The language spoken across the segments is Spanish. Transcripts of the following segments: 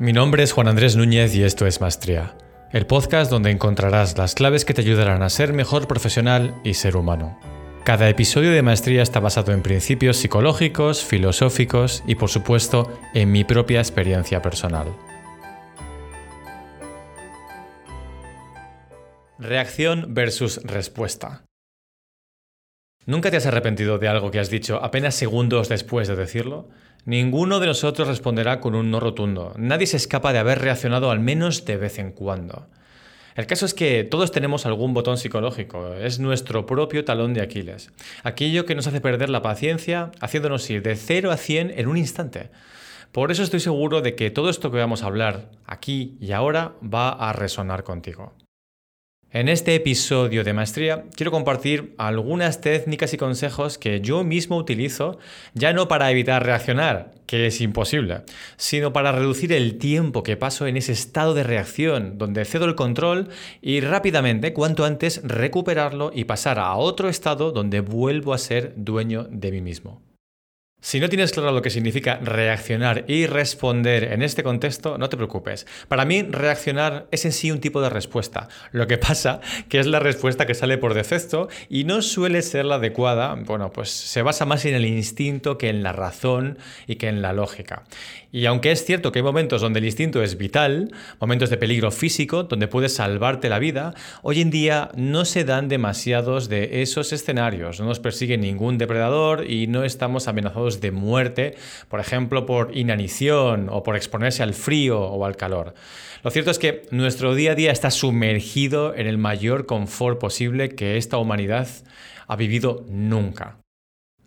Mi nombre es Juan Andrés Núñez y esto es Maestría, el podcast donde encontrarás las claves que te ayudarán a ser mejor profesional y ser humano. Cada episodio de Maestría está basado en principios psicológicos, filosóficos y por supuesto en mi propia experiencia personal. Reacción versus respuesta. ¿Nunca te has arrepentido de algo que has dicho apenas segundos después de decirlo? Ninguno de nosotros responderá con un no rotundo. Nadie se escapa de haber reaccionado al menos de vez en cuando. El caso es que todos tenemos algún botón psicológico, es nuestro propio talón de Aquiles. Aquello que nos hace perder la paciencia, haciéndonos ir de 0 a 100 en un instante. Por eso estoy seguro de que todo esto que vamos a hablar aquí y ahora va a resonar contigo. En este episodio de Maestría quiero compartir algunas técnicas y consejos que yo mismo utilizo, ya no para evitar reaccionar, que es imposible, sino para reducir el tiempo que paso en ese estado de reacción, donde cedo el control y rápidamente, cuanto antes, recuperarlo y pasar a otro estado donde vuelvo a ser dueño de mí mismo. Si no tienes claro lo que significa reaccionar y responder en este contexto, no te preocupes. Para mí, reaccionar es en sí un tipo de respuesta. Lo que pasa que es la respuesta que sale por defecto y no suele ser la adecuada. Bueno, pues se basa más en el instinto que en la razón y que en la lógica. Y aunque es cierto que hay momentos donde el instinto es vital, momentos de peligro físico, donde puedes salvarte la vida, hoy en día no se dan demasiados de esos escenarios. No nos persigue ningún depredador y no estamos amenazados de muerte, por ejemplo, por inanición o por exponerse al frío o al calor. Lo cierto es que nuestro día a día está sumergido en el mayor confort posible que esta humanidad ha vivido nunca.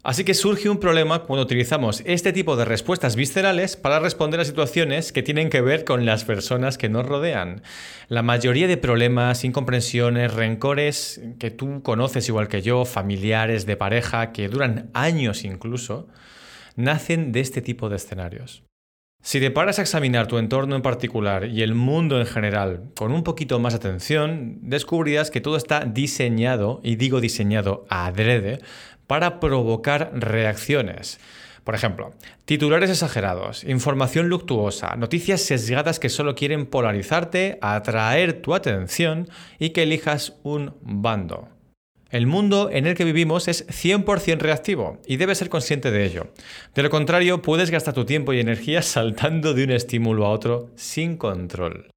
Así que surge un problema cuando utilizamos este tipo de respuestas viscerales para responder a situaciones que tienen que ver con las personas que nos rodean. La mayoría de problemas, incomprensiones, rencores que tú conoces igual que yo, familiares, de pareja, que duran años incluso, nacen de este tipo de escenarios. Si te paras a examinar tu entorno en particular y el mundo en general con un poquito más atención, descubrirás que todo está diseñado, y digo diseñado adrede, para provocar reacciones. Por ejemplo, titulares exagerados, información luctuosa, noticias sesgadas que solo quieren polarizarte, atraer tu atención y que elijas un bando. El mundo en el que vivimos es 100% reactivo y debes ser consciente de ello. De lo contrario, puedes gastar tu tiempo y energía saltando de un estímulo a otro sin control.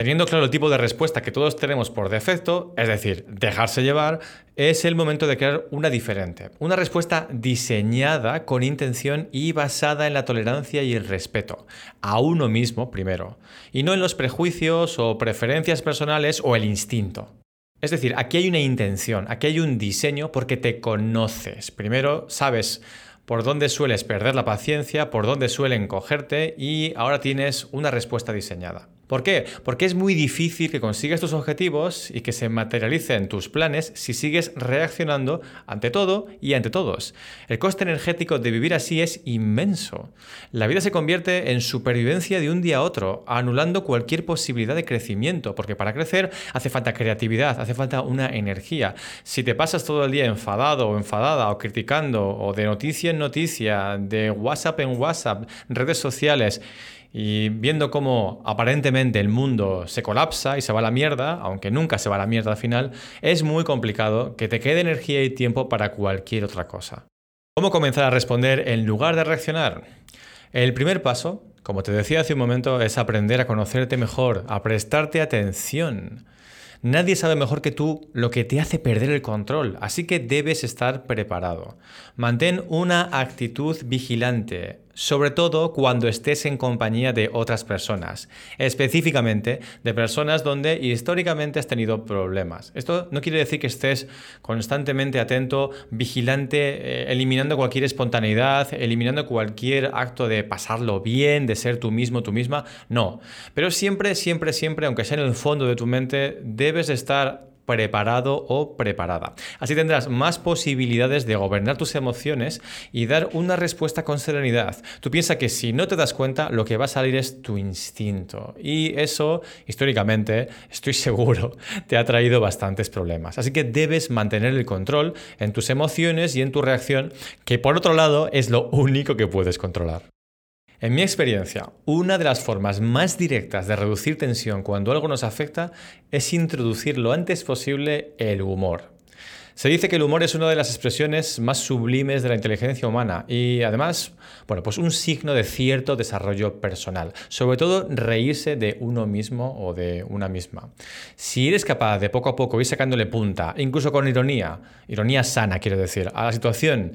Teniendo claro el tipo de respuesta que todos tenemos por defecto, es decir, dejarse llevar, es el momento de crear una diferente. Una respuesta diseñada con intención y basada en la tolerancia y el respeto. A uno mismo primero. Y no en los prejuicios o preferencias personales o el instinto. Es decir, aquí hay una intención, aquí hay un diseño porque te conoces. Primero sabes por dónde sueles perder la paciencia, por dónde suelen cogerte y ahora tienes una respuesta diseñada. ¿Por qué? Porque es muy difícil que consigas tus objetivos y que se materialicen tus planes si sigues reaccionando ante todo y ante todos. El coste energético de vivir así es inmenso. La vida se convierte en supervivencia de un día a otro, anulando cualquier posibilidad de crecimiento, porque para crecer hace falta creatividad, hace falta una energía. Si te pasas todo el día enfadado o enfadada o criticando o de noticia en noticia, de WhatsApp en WhatsApp, redes sociales, y viendo cómo aparentemente el mundo se colapsa y se va a la mierda, aunque nunca se va a la mierda al final, es muy complicado que te quede energía y tiempo para cualquier otra cosa. ¿Cómo comenzar a responder en lugar de reaccionar? El primer paso, como te decía hace un momento, es aprender a conocerte mejor, a prestarte atención. Nadie sabe mejor que tú lo que te hace perder el control, así que debes estar preparado. Mantén una actitud vigilante, sobre todo cuando estés en compañía de otras personas, específicamente de personas donde históricamente has tenido problemas. Esto no quiere decir que estés constantemente atento, vigilante, eh, eliminando cualquier espontaneidad, eliminando cualquier acto de pasarlo bien, de ser tú mismo, tú misma, no. Pero siempre, siempre, siempre, aunque sea en el fondo de tu mente, debes estar preparado o preparada. Así tendrás más posibilidades de gobernar tus emociones y dar una respuesta con serenidad. Tú piensas que si no te das cuenta, lo que va a salir es tu instinto. Y eso, históricamente, estoy seguro, te ha traído bastantes problemas. Así que debes mantener el control en tus emociones y en tu reacción, que por otro lado es lo único que puedes controlar. En mi experiencia, una de las formas más directas de reducir tensión cuando algo nos afecta es introducir lo antes posible el humor. Se dice que el humor es una de las expresiones más sublimes de la inteligencia humana y además, bueno, pues un signo de cierto desarrollo personal, sobre todo reírse de uno mismo o de una misma. Si eres capaz de poco a poco ir sacándole punta, incluso con ironía, ironía sana quiero decir, a la situación,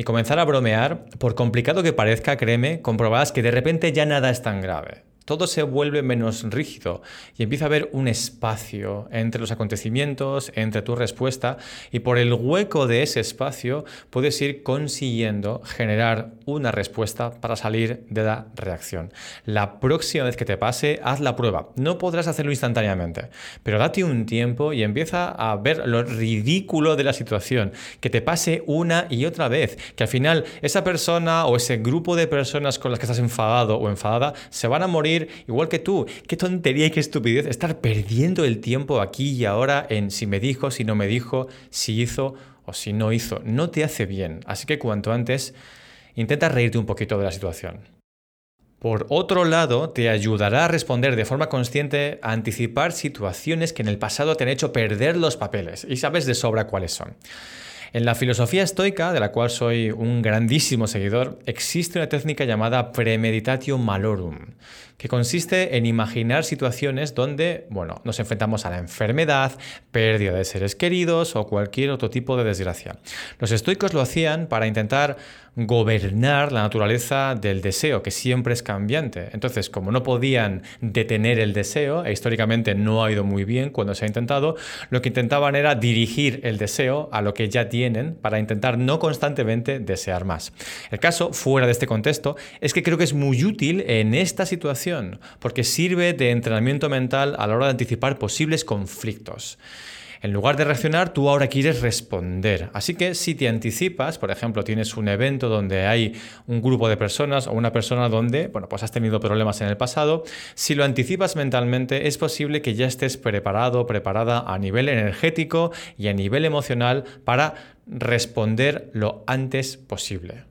y comenzar a bromear, por complicado que parezca, créeme, comprobarás que de repente ya nada es tan grave todo se vuelve menos rígido y empieza a haber un espacio entre los acontecimientos, entre tu respuesta y por el hueco de ese espacio puedes ir consiguiendo generar una respuesta para salir de la reacción. La próxima vez que te pase, haz la prueba. No podrás hacerlo instantáneamente, pero date un tiempo y empieza a ver lo ridículo de la situación, que te pase una y otra vez, que al final esa persona o ese grupo de personas con las que estás enfadado o enfadada se van a morir igual que tú. Qué tontería y qué estupidez estar perdiendo el tiempo aquí y ahora en si me dijo, si no me dijo, si hizo o si no hizo. No te hace bien. Así que cuanto antes, intenta reírte un poquito de la situación. Por otro lado, te ayudará a responder de forma consciente a anticipar situaciones que en el pasado te han hecho perder los papeles y sabes de sobra cuáles son. En la filosofía estoica, de la cual soy un grandísimo seguidor, existe una técnica llamada premeditatio malorum, que consiste en imaginar situaciones donde, bueno, nos enfrentamos a la enfermedad, pérdida de seres queridos o cualquier otro tipo de desgracia. Los estoicos lo hacían para intentar gobernar la naturaleza del deseo, que siempre es cambiante. Entonces, como no podían detener el deseo, e históricamente no ha ido muy bien cuando se ha intentado, lo que intentaban era dirigir el deseo a lo que ya tienen para intentar no constantemente desear más. El caso, fuera de este contexto, es que creo que es muy útil en esta situación, porque sirve de entrenamiento mental a la hora de anticipar posibles conflictos. En lugar de reaccionar, tú ahora quieres responder. Así que si te anticipas, por ejemplo, tienes un evento donde hay un grupo de personas o una persona donde, bueno, pues has tenido problemas en el pasado, si lo anticipas mentalmente, es posible que ya estés preparado, preparada a nivel energético y a nivel emocional para responder lo antes posible.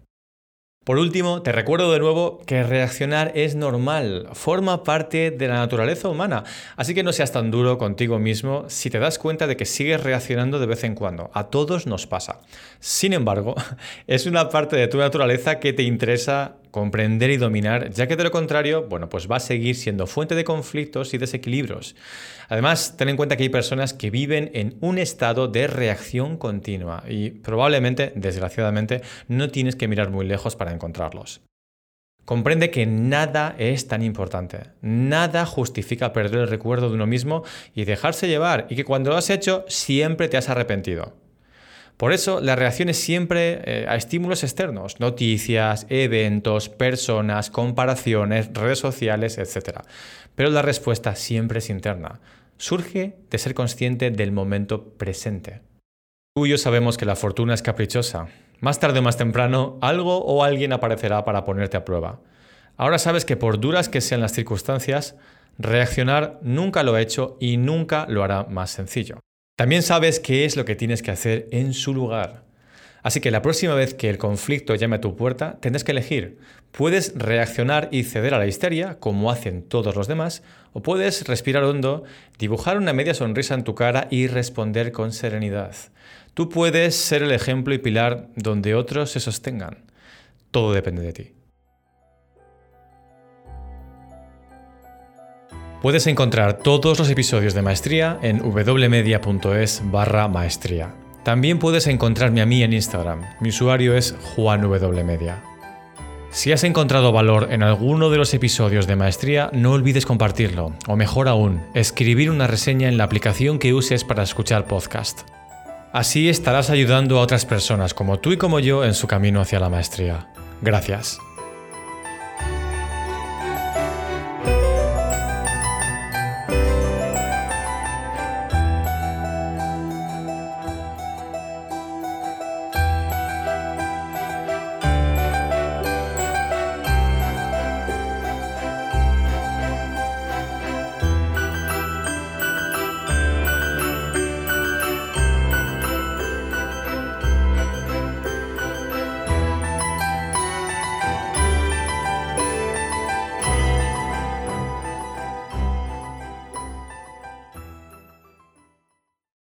Por último, te recuerdo de nuevo que reaccionar es normal, forma parte de la naturaleza humana, así que no seas tan duro contigo mismo si te das cuenta de que sigues reaccionando de vez en cuando. A todos nos pasa. Sin embargo, es una parte de tu naturaleza que te interesa comprender y dominar, ya que de lo contrario, bueno, pues va a seguir siendo fuente de conflictos y desequilibrios. Además, ten en cuenta que hay personas que viven en un estado de reacción continua y probablemente, desgraciadamente, no tienes que mirar muy lejos para encontrarlos. Comprende que nada es tan importante, nada justifica perder el recuerdo de uno mismo y dejarse llevar, y que cuando lo has hecho siempre te has arrepentido. Por eso la reacción es siempre eh, a estímulos externos, noticias, eventos, personas, comparaciones, redes sociales, etc. Pero la respuesta siempre es interna. Surge de ser consciente del momento presente. Tú y yo sabemos que la fortuna es caprichosa. Más tarde o más temprano, algo o alguien aparecerá para ponerte a prueba. Ahora sabes que por duras que sean las circunstancias, reaccionar nunca lo ha hecho y nunca lo hará más sencillo. También sabes qué es lo que tienes que hacer en su lugar. Así que la próxima vez que el conflicto llame a tu puerta, tendrás que elegir. Puedes reaccionar y ceder a la histeria, como hacen todos los demás, o puedes respirar hondo, dibujar una media sonrisa en tu cara y responder con serenidad. Tú puedes ser el ejemplo y pilar donde otros se sostengan. Todo depende de ti. Puedes encontrar todos los episodios de Maestría en wmedia.es barra maestría. También puedes encontrarme a mí en Instagram. Mi usuario es juanwmedia. Si has encontrado valor en alguno de los episodios de Maestría, no olvides compartirlo, o mejor aún, escribir una reseña en la aplicación que uses para escuchar podcast. Así estarás ayudando a otras personas como tú y como yo en su camino hacia la maestría. Gracias.